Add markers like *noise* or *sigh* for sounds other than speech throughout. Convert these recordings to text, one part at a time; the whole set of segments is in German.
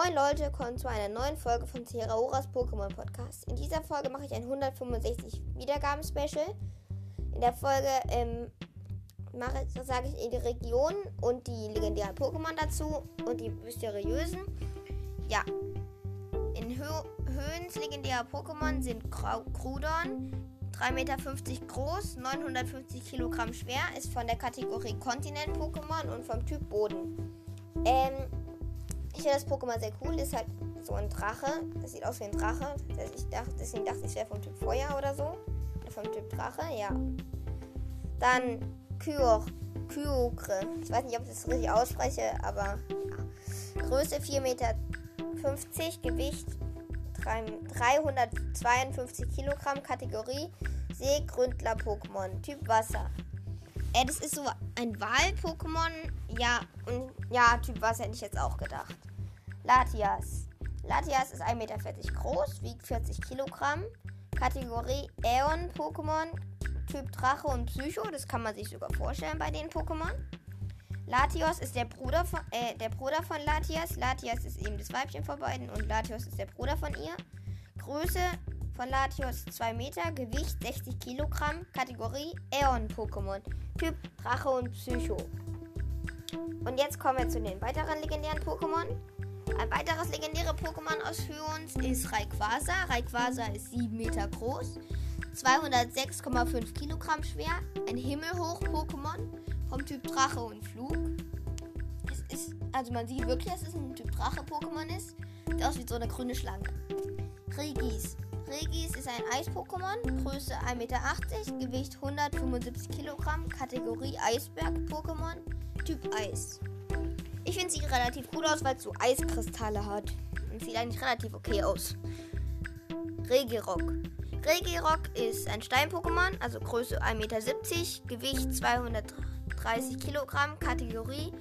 Moin Leute, willkommen zu einer neuen Folge von Terraoras Pokémon Podcast. In dieser Folge mache ich ein 165 Wiedergaben-Special. In der Folge ähm, mache, sage ich die Region und die legendären Pokémon dazu und die mysteriösen. Ja, in Hö Höhens legendärer Pokémon sind Krudon, 3,50 Meter groß, 950 Kilogramm schwer, ist von der Kategorie Kontinent-Pokémon und vom Typ Boden. Ähm, ich finde das Pokémon sehr cool. Ist halt so ein Drache. Das sieht aus wie ein Drache. Ich dachte, deswegen dachte ich, es wäre vom Typ Feuer oder so. Oder vom Typ Drache, ja. Dann Kyok, Kyokre. Ich weiß nicht, ob ich das richtig ausspreche, aber. Größe 4,50 Meter, Gewicht 352 Kilogramm, Kategorie Seegründler-Pokémon, Typ Wasser. Äh, das ist so ein Wahl-Pokémon. Ja, und ja, Typ Wasser hätte ich jetzt auch gedacht. Latias. Latias ist 1,40 Meter groß, wiegt 40 Kilogramm. Kategorie Äon-Pokémon, Typ Drache und Psycho. Das kann man sich sogar vorstellen bei den Pokémon. Latios ist der Bruder von, äh, der Bruder von Latias. Latias ist eben das Weibchen von beiden und Latios ist der Bruder von ihr. Größe von Latios 2 Meter, Gewicht 60 Kilogramm, Kategorie Äon-Pokémon, Typ Drache und Psycho. Und jetzt kommen wir zu den weiteren legendären Pokémon. Ein weiteres legendäre Pokémon aus Hyons ist Rayquaza. Rayquaza ist 7 Meter groß, 206,5 Kilogramm schwer, ein Himmelhoch-Pokémon vom Typ Drache und Flug. Es ist, also man sieht wirklich, dass es ein Typ Drache-Pokémon ist. Sieht aus wie so eine grüne Schlange. Regis. Regis ist ein Eis-Pokémon, Größe 1,80 Meter, Gewicht 175 Kilogramm, Kategorie Eisberg-Pokémon, Typ Eis. Ich finde sie relativ cool aus, weil es so Eiskristalle hat. Und sieht eigentlich relativ okay aus. Regirock. Regirock ist ein Stein-Pokémon, also Größe 1,70 Meter, Gewicht 230 Kilogramm, Kategorie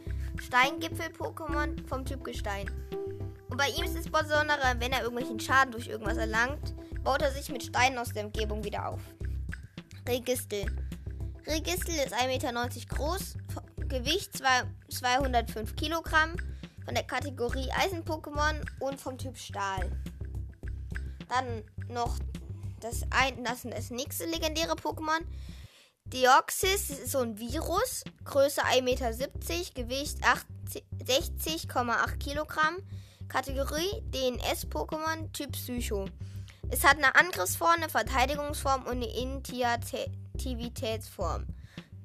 Steingipfel-Pokémon vom Typ Gestein. Und bei ihm ist es besondere, wenn er irgendwelchen Schaden durch irgendwas erlangt, baut er sich mit Steinen aus der Umgebung wieder auf. Registel. Registel ist 1,90 Meter groß, Gewicht 205 Kilogramm, von der Kategorie Eisen-Pokémon und vom Typ Stahl. Dann noch das, ein, das, das nächste legendäre Pokémon. Deoxys ist so ein Virus, Größe 1,70 Meter, Gewicht 60,8 Kilogramm, Kategorie DNS-Pokémon, Typ Psycho. Es hat eine Angriffsform, eine Verteidigungsform und eine Initiativitätsform.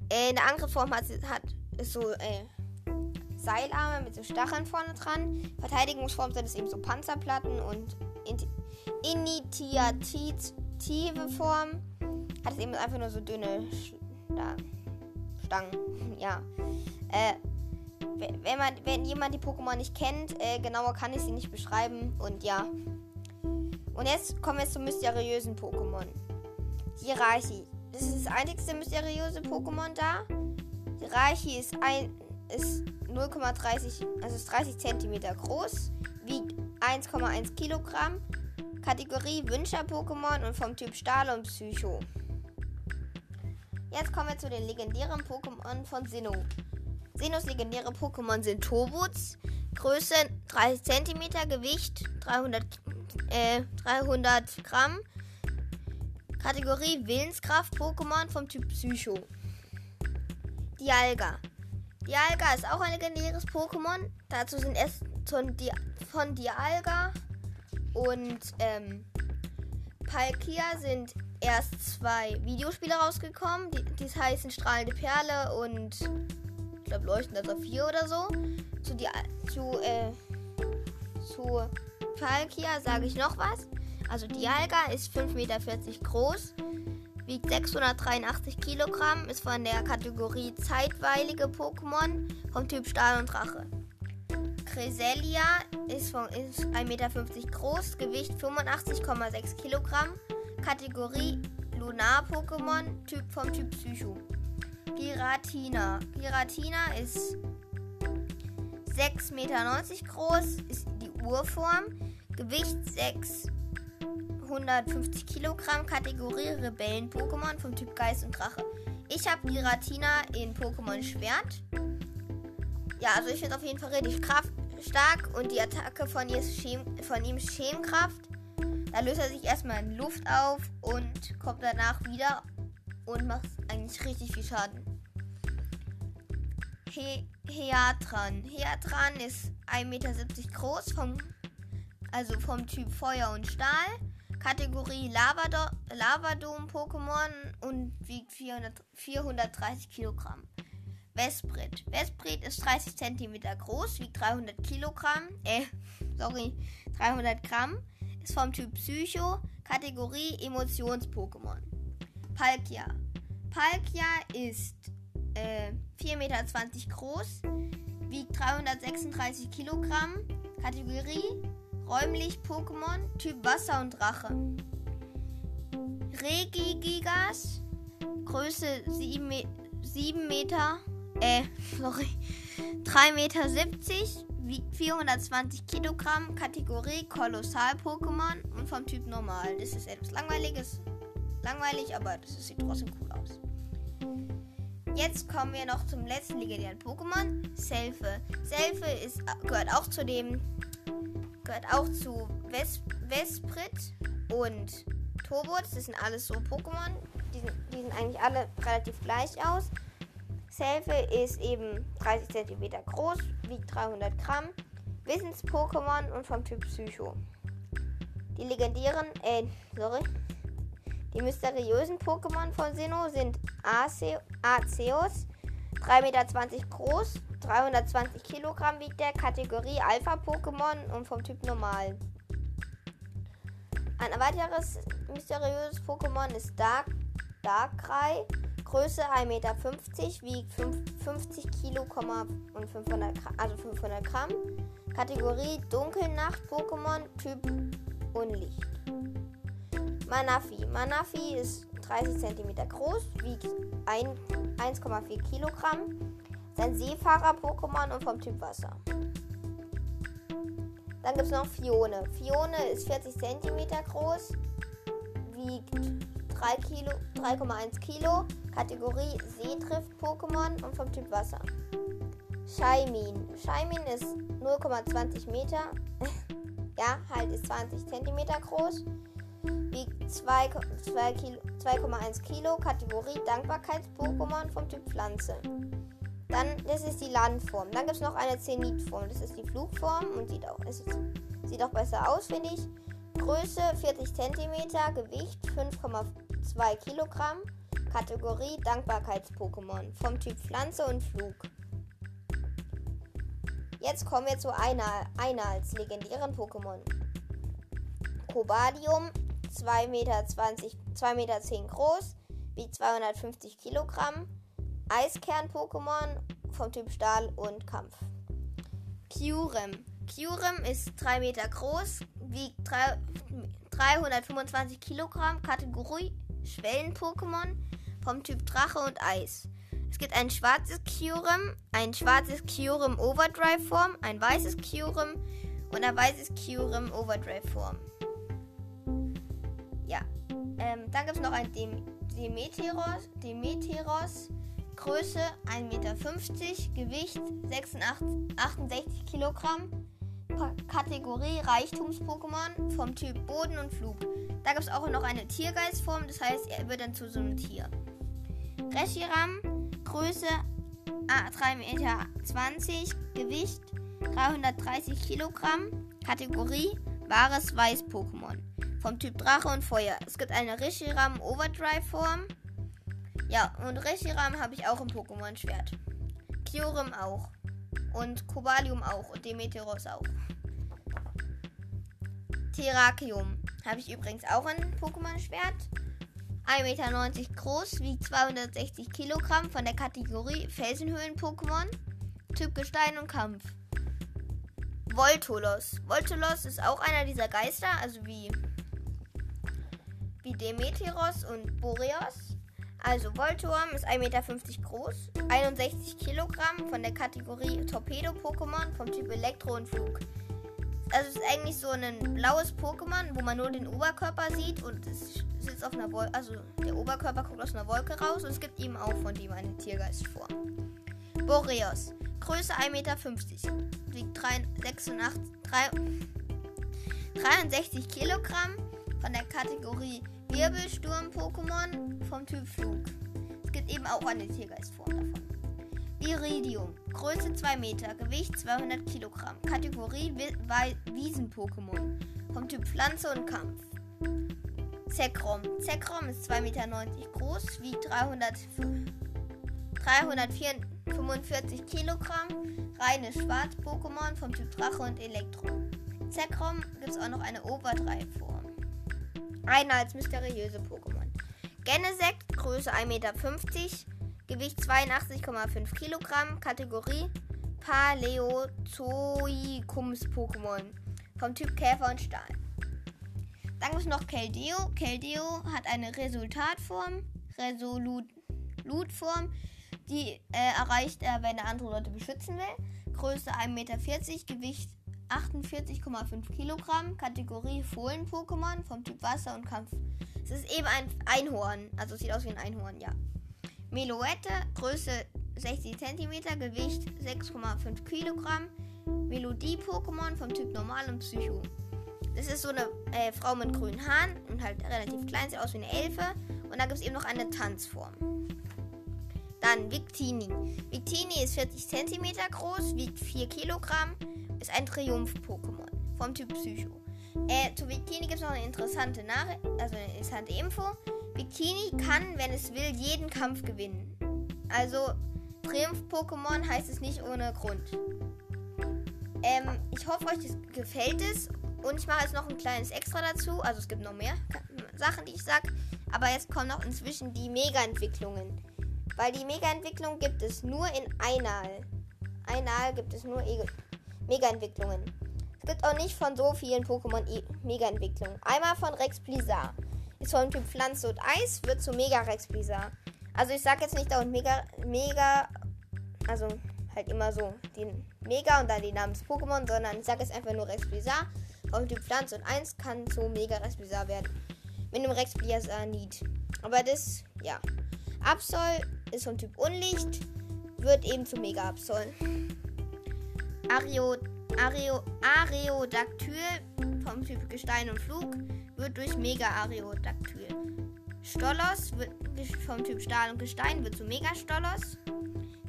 Äh, in Angriffsform hat, hat so äh, Seilarme mit so Stacheln vorne dran. Verteidigungsform sind es eben so Panzerplatten und initiative Form hat es eben einfach nur so dünne Stangen. *laughs* Ja. Äh, wenn, man, wenn jemand die Pokémon nicht kennt, äh, genauer kann ich sie nicht beschreiben. Und ja. Und jetzt kommen wir zum mysteriösen Pokémon. Hirachi. Das ist das einzigste mysteriöse Pokémon da. Hirachi ist, ist 0,30, also ist 30 cm groß, wiegt 1,1 Kilogramm. Kategorie Wünscher-Pokémon und vom Typ Stahl und Psycho. Jetzt kommen wir zu den legendären Pokémon von Sinnoh. Sinnohs legendäre Pokémon sind Tobuts. Größe 30 cm, Gewicht 300, äh, 300 Gramm. Kategorie Willenskraft Pokémon vom Typ Psycho. Dialga. Dialga ist auch ein legendäres Pokémon. Dazu sind es von, Di von Dialga und ähm, Palkia sind erst zwei Videospiele rausgekommen. Die, die heißen Strahlende Perle und ich glaube Leuchtender Saphir oder so. Zu, die, zu, äh, zu Palkia sage ich noch was. Also Dialga ist 5,40 Meter groß, wiegt 683 Kilogramm, ist von der Kategorie zeitweilige Pokémon vom Typ Stahl und Drache. Cresselia ist, ist 1,50 Meter groß, Gewicht 85,6 Kilogramm, Kategorie Lunar-Pokémon, typ vom Typ Psycho. Giratina. Giratina ist 6,90 Meter groß, ist die Urform, Gewicht 650 Kilogramm, Kategorie Rebellen-Pokémon vom Typ Geist und Drache. Ich habe Giratina in Pokémon Schwert. Ja, also ich finde auf jeden Fall richtig kraft, stark und die Attacke von, ihr Schem von ihm ist Schemkraft. Da löst er sich erstmal in Luft auf und kommt danach wieder und macht eigentlich richtig viel Schaden. He Heatran. Heatran ist 1,70 Meter groß, vom, also vom Typ Feuer und Stahl. Kategorie Lavadom-Pokémon und wiegt 400, 430 Kilogramm. Vesprit. Vesprit ist 30 cm groß, wiegt 300 Kilogramm. Äh, *laughs* sorry, 300 Gramm. Ist vom Typ Psycho, Kategorie Emotions-Pokémon. Palkia. Palkia ist äh, 4,20 Meter groß, wiegt 336 Kilogramm. Kategorie räumlich Pokémon, Typ Wasser und Drache. Regigigas, Größe 7, Me 7 Meter äh, *laughs* sorry. 3,70 Meter, wiegt 420 Kilogramm, Kategorie Kolossal-Pokémon und vom Typ Normal. Das ist etwas langweiliges. Langweilig, aber das sieht trotzdem cool aus. Jetzt kommen wir noch zum letzten legendären Pokémon, Selfe. Selfe ist, gehört auch zu dem, gehört auch zu Ves Vesprit und Tobot. Das sind alles so Pokémon. Die sind, die sind eigentlich alle relativ gleich aus. Selfe ist eben 30 cm groß, wiegt 300 Gramm, Wissens-Pokémon und vom Typ Psycho. Die legendären, äh, sorry, die mysteriösen Pokémon von Sinnoh sind Arceus, 3,20 Meter groß, 320 Kilogramm wiegt der, Kategorie Alpha-Pokémon und vom Typ Normal. Ein weiteres mysteriöses Pokémon ist Dark, Darkrai, Größe 1,50 Meter, wiegt 50 Kilo und 500 Gramm, also 500 Gramm. Kategorie Dunkelnacht-Pokémon, Typ Unlicht. Manafi. Manafi ist 30 cm groß, wiegt 1,4 Kilogramm. Sein Seefahrer-Pokémon und vom Typ Wasser. Dann gibt es noch Fione. Fione ist 40 cm groß, wiegt 3 Kilo, 3,1 Kilo, Kategorie Seetrift-Pokémon und vom Typ Wasser. Shaimin. Shaimin ist 0,20 Meter, *laughs* ja, halt ist 20 cm groß, wiegt 2,1 Kilo, Kilo, Kategorie Dankbarkeits-Pokémon vom Typ Pflanze. Dann, das ist die Landform. Dann gibt es noch eine Zenitform. Das ist die Flugform und sieht auch, ist, sieht auch besser aus, finde ich. Größe 40 cm, Gewicht 5,2 Kilogramm, Kategorie Dankbarkeits-Pokémon vom Typ Pflanze und Flug. Jetzt kommen wir zu einer, einer als legendären Pokémon. Cobadium, 2,20 Meter, 2 Meter 10 groß, wiegt 250 Kilogramm. Eiskern-Pokémon vom Typ Stahl und Kampf. Kyurem. Kyurem ist 3 Meter groß, wiegt 3, 325 Kilogramm, Kategorie Schwellen-Pokémon vom Typ Drache und Eis. Es gibt ein schwarzes Kyurem, ein schwarzes Kyurem Overdrive Form, ein weißes Kyurem und ein weißes Kyurem Overdrive Form. Ja, ähm, dann gibt es noch ein Dem Demeteros, Demeteros, Größe 1,50 Meter, Gewicht 66, 68 Kilogramm, Kategorie Reichtums-Pokémon vom Typ Boden und Flug. Da gibt es auch noch eine Tiergeistform, das heißt, er wird dann zu so einem Tier. Reshiram, Größe 3,20 Meter, Gewicht 330 Kilogramm, Kategorie Wahres Weiß-Pokémon vom Typ Drache und Feuer. Es gibt eine Reshiram Overdrive-Form. Ja, und Reshiram habe ich auch im Pokémon-Schwert. Kyurem auch. Und Kobalium auch. Und Demeteros auch. Terrakium habe ich übrigens auch ein Pokémon-Schwert. 1,90 Meter groß, wiegt 260 Kilogramm von der Kategorie Felsenhöhlen-Pokémon. Typ Gestein und Kampf. Voltolos. Voltolos ist auch einer dieser Geister, also wie, wie Demeteros und Boreas. Also Voltorm ist 1,50 Meter groß, 61 Kilogramm von der Kategorie Torpedo-Pokémon vom Typ Elektro und Flug also es ist eigentlich so ein blaues Pokémon, wo man nur den Oberkörper sieht und es sitzt auf einer Wolke, also der Oberkörper guckt aus einer Wolke raus und es gibt ihm auch von dem eine Tiergeistform. Boreos. Größe 1,50 Meter. Wiegt 3, 86, 3, 63 Kilogramm von der Kategorie Wirbelsturm-Pokémon vom Typ Flug. Es gibt eben auch eine Tiergeistform davon. Viridium. Größe 2 Meter, Gewicht 200 Kilogramm. Kategorie Wiesen-Pokémon. Vom Typ Pflanze und Kampf. Zekrom. Zekrom ist 2,90 Meter groß, wiegt 345 Kilogramm. Reines Schwarz-Pokémon vom Typ Drache und Elektro. Zekrom gibt es auch noch eine Ober-3-Form. Einer als mysteriöse Pokémon. Genesect, Größe 1,50 Meter, Gewicht 82,5 Kilogramm, Kategorie Paleozoikums-Pokémon. Vom Typ Käfer und Stahl. Dann gibt es noch Keldeo. Keldeo hat eine Resultatform, Resolutform, die äh, erreicht er, wenn er andere Leute beschützen will. Größe 1,40 Meter, Gewicht 48,5 Kilogramm, Kategorie Fohlen-Pokémon vom Typ Wasser und Kampf. Es ist eben ein Einhorn, also sieht aus wie ein Einhorn, ja. Meloette, Größe 60 cm, Gewicht 6,5 Kilogramm. Melodie-Pokémon vom Typ Normal und Psycho. Das ist so eine äh, Frau mit grünen Haaren und halt relativ klein, sieht aus wie eine Elfe. Und da gibt es eben noch eine Tanzform. Dann Victini. Victini ist 40 cm groß, wiegt 4 Kilogramm, ist ein Triumph-Pokémon vom Typ Psycho. Äh, zu Victini gibt es noch eine interessante Nachricht, also eine interessante Info. Bikini kann, wenn es will, jeden Kampf gewinnen. Also Triumph-Pokémon heißt es nicht ohne Grund. Ähm, ich hoffe, euch das gefällt es. Und ich mache jetzt noch ein kleines Extra dazu. Also es gibt noch mehr Sachen, die ich sage. Aber jetzt kommen noch inzwischen die Mega-Entwicklungen. Weil die Mega-Entwicklung gibt es nur in Einal. Einal gibt es nur Mega-Entwicklungen. Es gibt auch nicht von so vielen Pokémon e Mega-Entwicklungen. Einmal von Rex Blizzard ist vom Typ Pflanze und Eis, wird zu Mega-Rex Blizzard. Also ich sag jetzt nicht dauernd Mega, Mega, also halt immer so den Mega und dann die Namen des Pokémon, sondern ich sag jetzt einfach nur Rex Blizzard. Vom Typ Pflanze und Eis kann zu Mega Rex Blizzard werden. Mit einem Rex Blizzard Need. Aber das, ja. Absol ist vom Typ Unlicht, wird eben zu Mega Absol. Ario, Ario, Areodactyl vom Typ Gestein und Flug wird durch Mega Areodactyl. Stollos wird vom Typ Stahl und Gestein wird zu Mega Stollos.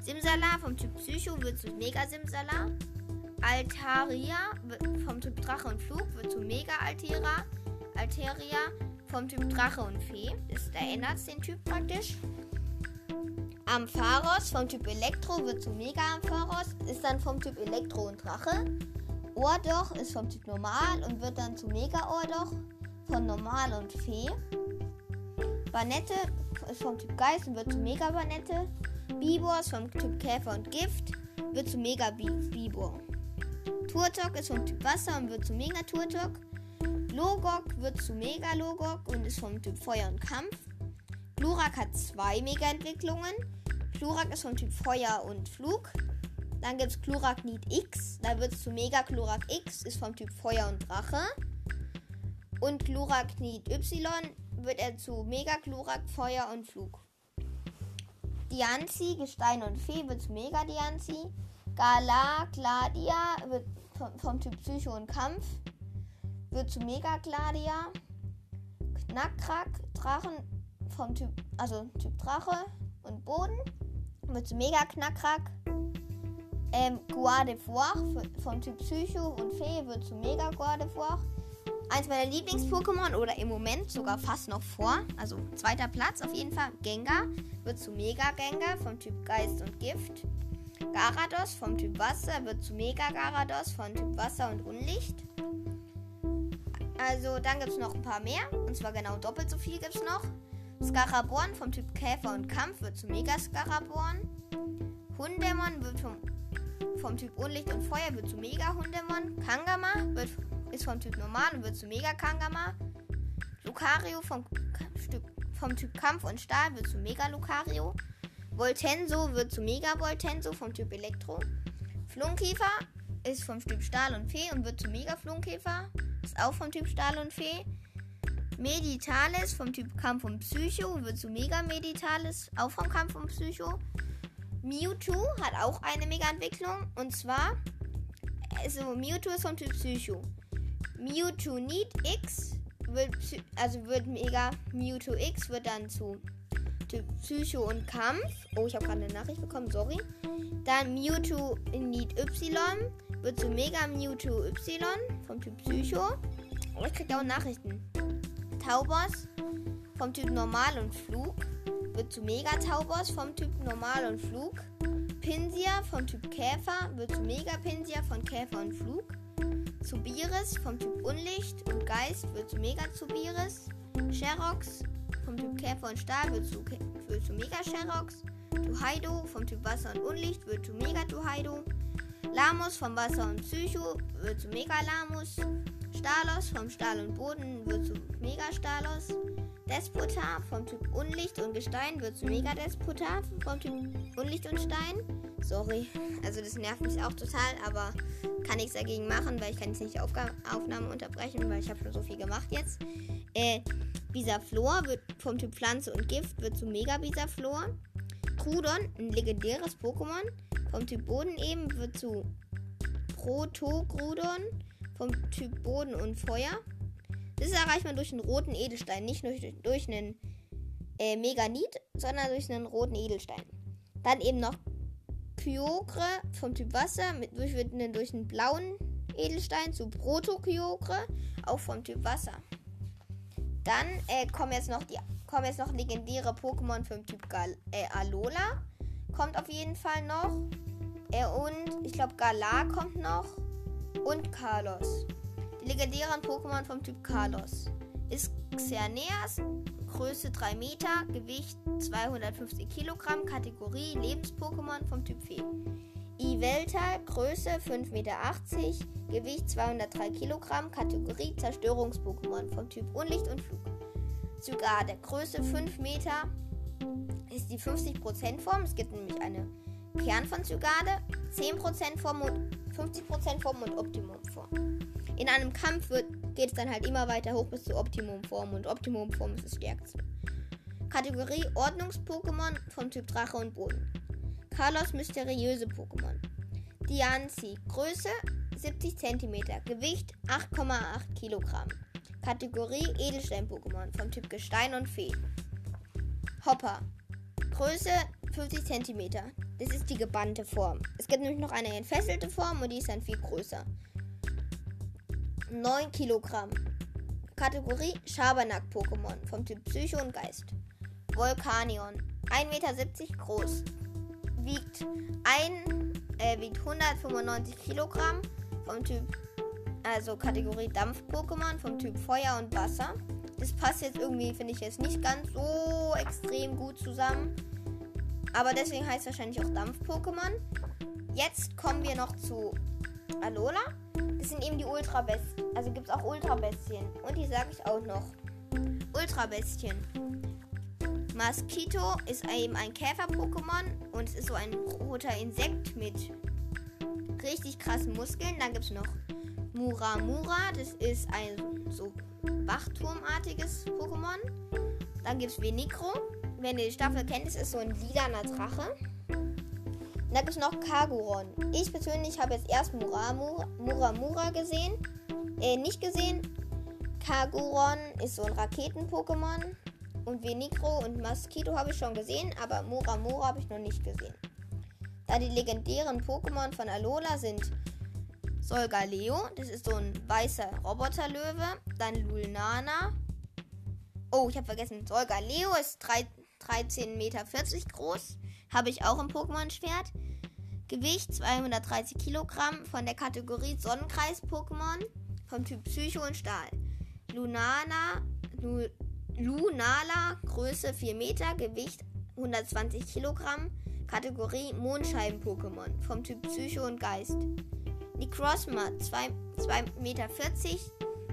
Simsala vom Typ Psycho wird zu Mega Simsala. Altaria vom Typ Drache und Flug wird zu Mega Altera. Alteria vom Typ Drache und Fee. Das, es den Typ praktisch. Ampharos vom Typ Elektro wird zu Mega Ampharos. Ist dann vom Typ Elektro und Drache. Ohrdoch ist vom Typ Normal und wird dann zu Mega Ohrdoch von Normal und Fee. Banette ist vom Typ Geist und wird zu Mega Banette. Bibor ist vom Typ Käfer und Gift, wird zu Mega Bibor. Turtok ist vom Typ Wasser und wird zu Mega Turtok. Logok wird zu Mega Logok und ist vom Typ Feuer und Kampf. Glurak hat zwei Mega-Entwicklungen. Glurak ist vom Typ Feuer und Flug. Dann gibt es Chloraknit X. Da wird es zu Mega Chlorak X, ist vom Typ Feuer und Drache und Chloraknit Y wird er zu Megachlorak, Feuer und Flug. Dianzi, Gestein und Fee wird zu Mega Dianzi. Gala, Gladia wird vom, vom, Typ Psycho und Kampf wird zu Mega Gladia. Knackrack, Drachen vom Typ, also Typ Drache und Boden wird zu Mega Knackrack. Ähm, Guardevoir vom Typ Psycho und Fee wird zu Mega Guardevoir eins meiner Lieblings-Pokémon oder im Moment sogar fast noch vor. Also zweiter Platz auf jeden Fall. Gengar wird zu Mega Gengar vom Typ Geist und Gift. Garados vom Typ Wasser wird zu Mega Garados vom Typ Wasser und Unlicht. Also dann gibt es noch ein paar mehr. Und zwar genau doppelt so viel gibt es noch. Scaraborn vom Typ Käfer und Kampf wird zu Mega Scaraborn. Hundemon wird vom, vom Typ Unlicht und Feuer wird zu Mega Hundemon. Kangama wird ist vom Typ Normal und wird zu Mega Kangama. Lucario vom, vom Typ Kampf und Stahl wird zu Mega Lucario. Voltenso wird zu Mega Voltenso vom Typ Elektro. Flunkiefer ist vom Typ Stahl und Fee und wird zu Mega Flunkiefer. Ist auch vom Typ Stahl und Fee. Meditalis vom Typ Kampf und Psycho wird zu Mega Meditalis, auch vom Kampf und Psycho. Mewtwo hat auch eine Mega-Entwicklung. Und zwar, also Mewtwo ist vom Typ Psycho. Mewtwo Need X wird, also wird Mega Mewtwo X wird dann zu Typ Psycho und Kampf. Oh, ich habe gerade eine Nachricht bekommen, sorry. Dann Mewtwo Need Y wird zu Mega Mewtwo Y vom Typ Psycho. Oh, ich kriege auch Nachrichten. Taubos vom Typ Normal und Flug wird zu Mega Taubos vom Typ Normal und Flug. Pinsia vom Typ Käfer wird zu Mega Pinsia von Käfer und Flug. Zubiris vom Typ Unlicht und Geist wird zu Mega Zubiris. Sherox vom Typ Käfer und Stahl wird zu, wird zu Mega Sherox. Tuhaido vom Typ Wasser und Unlicht wird zu Mega Tuhaido. Lamus vom Wasser und Psycho wird zu Mega Lamus. Stalos vom Stahl und Boden wird zu Mega Stalos. Despota vom Typ Unlicht und Gestein wird zu Mega Despota vom Typ Unlicht und Stein. Sorry, also das nervt mich auch total, aber kann nichts dagegen machen, weil ich kann jetzt nicht die Aufga Aufnahme unterbrechen, weil ich habe schon so viel gemacht jetzt. Äh, Bisaflor wird vom Typ Pflanze und Gift wird zu Mega Bisaflor. Krudon, ein legendäres Pokémon, vom Typ Boden eben, wird zu Protogrudon vom Typ Boden und Feuer. Das erreicht man durch einen roten Edelstein, nicht durch, durch einen äh, Meganit, sondern durch einen roten Edelstein. Dann eben noch Kyogre vom Typ Wasser, mit, durch, durch einen blauen Edelstein zu Proto-Kyogre, auch vom Typ Wasser. Dann äh, kommen, jetzt noch die, kommen jetzt noch legendäre Pokémon vom Typ Gal äh, Alola. Kommt auf jeden Fall noch. Äh, und ich glaube Galar kommt noch. Und Carlos. Die legendären Pokémon vom Typ Carlos. Ist Xerneas, Größe 3 Meter, Gewicht 250 Kilogramm, Kategorie Lebens-Pokémon vom Typ Fee. Ivelta, Größe 5,80 Meter, Gewicht 203 Kilogramm, Kategorie Zerstörungs-Pokémon vom Typ Unlicht und Flug. Zygarde, Größe 5 Meter, ist die 50% Form. Es gibt nämlich eine Kern von Zygarde, 10% Form und 50% Form und Optimum Form. In einem Kampf wird, geht es dann halt immer weiter hoch bis zur Optimum Form und Optimum Form ist das stärkste. Kategorie Ordnungs-Pokémon vom Typ Drache und Boden. Carlos mysteriöse Pokémon. Dianzi, Größe 70 cm, Gewicht 8,8 Kilogramm. Kategorie Edelstein-Pokémon vom Typ Gestein und Fee. Hopper, Größe 50 cm. Das ist die gebannte Form. Es gibt nämlich noch eine entfesselte Form und die ist dann viel größer. 9 Kilogramm. Kategorie Schabernack-Pokémon vom Typ Psycho und Geist. Volcanion. 1,70 Meter groß. Wiegt, ein, äh, wiegt 195 Kilogramm vom Typ, also Kategorie Dampf-Pokémon vom Typ Feuer und Wasser. Das passt jetzt irgendwie, finde ich jetzt nicht ganz so extrem gut zusammen. Aber deswegen heißt es wahrscheinlich auch Dampf-Pokémon. Jetzt kommen wir noch zu Alola. Das sind eben die Ultra-Bestien. Also gibt es auch Ultra-Bestien. Und die sage ich auch noch. Ultra-Bestien. Mosquito ist eben ein Käfer-Pokémon und es ist so ein roter Insekt mit richtig krassen Muskeln. Dann gibt es noch Muramura, das ist ein so Wachturmartiges Pokémon. Dann gibt es Venicro, wenn ihr die Staffel kennt, es ist so ein lilaner Drache. Und dann gibt es noch Kaguron. Ich persönlich habe jetzt erst Muramura, Muramura gesehen. Äh, nicht gesehen. Kaguron ist so ein Raketen-Pokémon. Und Venicro und Mosquito habe ich schon gesehen, aber Muramura habe ich noch nicht gesehen. Da die legendären Pokémon von Alola sind Solgaleo, das ist so ein weißer Roboterlöwe, dann Lulnana. Oh, ich habe vergessen, Solgaleo ist 3, 13,40 Meter groß. Habe ich auch im Pokémon-Schwert. Gewicht 230 Kilogramm von der Kategorie Sonnenkreis-Pokémon vom Typ Psycho und Stahl. Lunana, Lu, Lunala, Größe 4 Meter, Gewicht 120 Kilogramm, Kategorie Mondscheiben-Pokémon vom Typ Psycho und Geist. Necrozma, 2,40 Meter,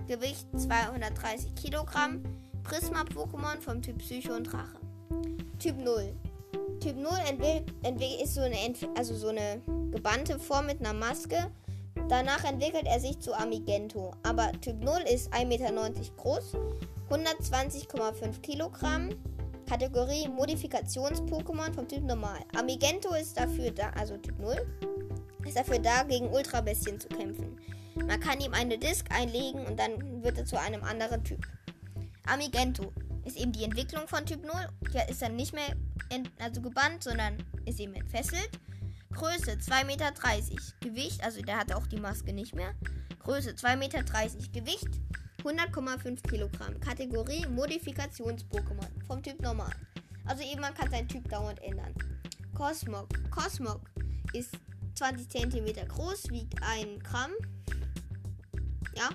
Gewicht 230 Kilogramm, Prisma-Pokémon vom Typ Psycho und Drache. Typ 0. Typ 0 ist so eine, also so eine gebannte Form mit einer Maske. Danach entwickelt er sich zu Amigento. Aber Typ 0 ist 1,90 Meter groß, 120,5 Kilogramm, Kategorie Modifikations-Pokémon vom Typ Normal. Amigento ist dafür da, also Typ 0, ist dafür da, gegen Ultrabestien zu kämpfen. Man kann ihm eine Disk einlegen und dann wird er zu einem anderen Typ. Amigento ist eben die Entwicklung von Typ 0. Der ist dann nicht mehr also gebannt, sondern ist eben entfesselt. Größe 2,30 Meter. Gewicht, also der hat auch die Maske nicht mehr. Größe 2,30 Meter. Gewicht 100,5 Kilogramm. Kategorie Modifikations-Pokémon vom Typ Normal. Also eben man kann seinen Typ dauernd ändern. Cosmog. Cosmog ist 20 cm groß, wiegt 1 Gramm. Ja?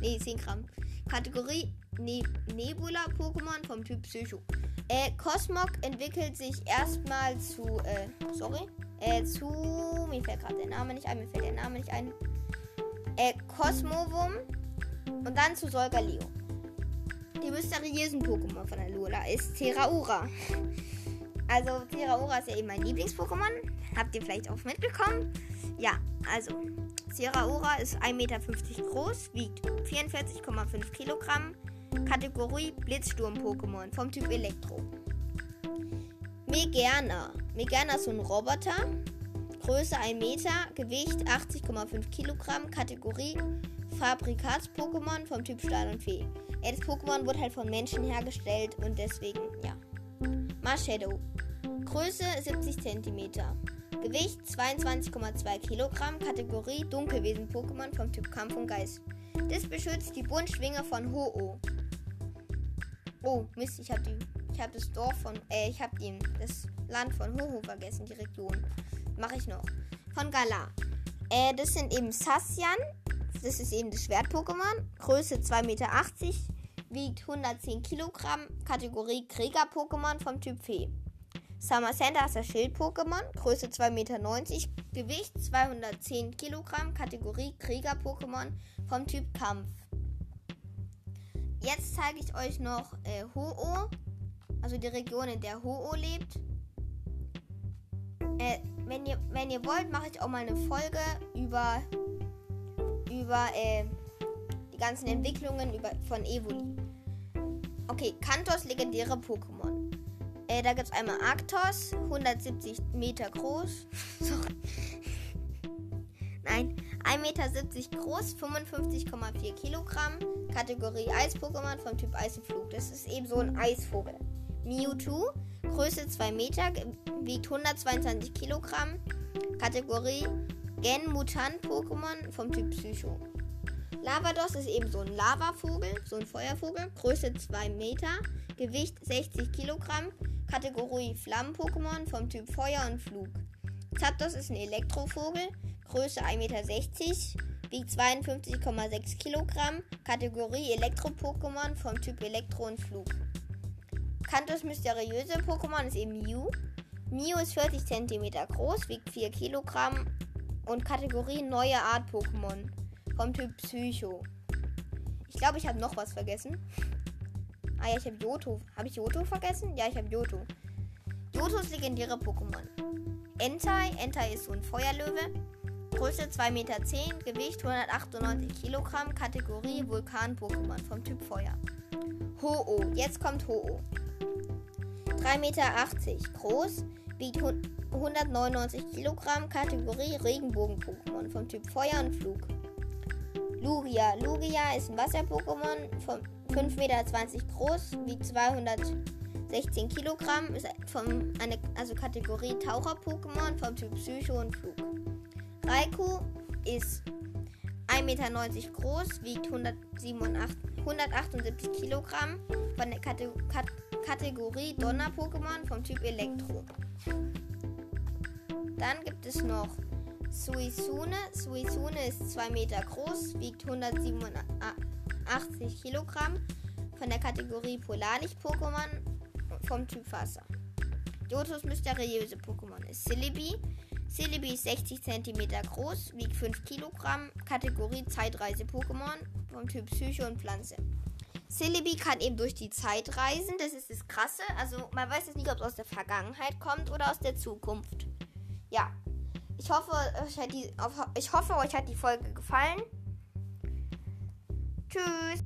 Nee, 10 Gramm. Kategorie ne Nebula-Pokémon vom Typ Psycho. Äh, Cosmog entwickelt sich erstmal zu, äh, sorry, äh, zu, mir fällt gerade der Name nicht ein, mir fällt der Name nicht ein. Äh, Cosmovum und dann zu Solgaleo. Die mysteriösen Pokémon von Lula ist Terraura. Also Terraura ist ja eben mein Lieblings-Pokémon. Habt ihr vielleicht auch mitbekommen? Ja, also Terraura ist 1,50 Meter groß, wiegt 44,5 Kilogramm. Kategorie Blitzsturm-Pokémon vom Typ Elektro. Megerna. Megerna ist so ein Roboter. Größe 1 Meter, Gewicht 80,5 Kilogramm. Kategorie Fabrikats-Pokémon vom Typ Stahl und Fee. Ja, das Pokémon wurde halt von Menschen hergestellt und deswegen, ja. Marshadow. Größe 70 cm. Gewicht 22,2 Kilogramm. Kategorie Dunkelwesen-Pokémon vom Typ Kampf und Geist. Das beschützt die Buntschwinge von Ho-Oh. Oh, Mist, ich habe die. Ich habe das Dorf von. Äh, ich habe das Land von Ho-Oh vergessen, die Region. Mache ich noch. Von Galar. Äh, das sind eben Sassian, das ist eben das Schwert-Pokémon. Größe 2,80 Meter, wiegt 110 Kilogramm. Kategorie Krieger-Pokémon vom Typ Fee. Summer Center ist das Schild-Pokémon. Größe 2,90 Meter, Gewicht 210 Kilogramm. Kategorie Krieger-Pokémon vom Typ Kampf. Jetzt zeige ich euch noch äh, Ho-Oh, also die Region, in der Ho-Oh lebt. Äh, wenn, ihr, wenn ihr wollt, mache ich auch mal eine Folge über über äh, die ganzen Entwicklungen über, von Evoli. Okay, Kantos legendäre Pokémon. Äh, da gibt es einmal Arctos, 170 Meter groß. *laughs* Nein, 1,70 Meter groß, 55,4 Kilogramm. Kategorie Eis-Pokémon vom Typ Eis und Flug. Das ist eben so ein Eisvogel. Mewtwo, Größe 2 Meter, wiegt 122 Kilogramm. Kategorie Gen-Mutant-Pokémon vom Typ Psycho. Lavados ist eben so ein Lavavogel, so ein Feuervogel, Größe 2 Meter, Gewicht 60 Kilogramm, Kategorie Flammen-Pokémon vom Typ Feuer und Flug. Zapdos ist ein Elektrovogel, Größe 1,60 Meter, wiegt 52,6 Kilogramm, Kategorie Elektro-Pokémon vom Typ Elektro und Flug. Kantos mysteriöse Pokémon ist eben Mew. Mew ist 40 cm groß, wiegt 4 Kilogramm und Kategorie neue Art Pokémon vom Typ Psycho. Ich glaube, ich habe noch was vergessen. Ah ja, ich habe Yoto. Habe ich Yoto vergessen? Ja, ich habe. Yoto ist legendäre Pokémon. Entei. Entei ist so ein Feuerlöwe. Größe 2,10 Meter, Gewicht 198 Kilogramm, Kategorie Vulkan-Pokémon vom Typ Feuer. Ho-Oh. Jetzt kommt Ho-Oh. 3,80 Meter groß, wiegt 199 Kilogramm, Kategorie Regenbogen-Pokémon vom Typ Feuer und Flug. Lugia. Lugia ist ein Wasser-Pokémon von 5,20 Meter groß, wiegt 216 Kilogramm, ist vom, eine, also Kategorie Taucher-Pokémon vom Typ Psycho und Flug. Raikou ist 1,90 Meter groß, wiegt 187, 178 Kilogramm von der Kate Kat Kategorie Donner-Pokémon vom Typ Elektro. Dann gibt es noch Suisune. Suisune ist 2 Meter groß, wiegt 187 Kilogramm von der Kategorie Polarlicht-Pokémon vom Typ Wasser. Jotos mysteriöse Pokémon ist Celebi. Celebi ist 60 cm groß, wiegt 5 Kilogramm, Kategorie Zeitreise-Pokémon vom Typ Psycho und Pflanze. Celebi kann eben durch die Zeit reisen, das ist das Krasse. Also man weiß jetzt nicht, ob es aus der Vergangenheit kommt oder aus der Zukunft ja, ich hoffe, euch hat die, ich hoffe, euch hat die Folge gefallen. Tschüss.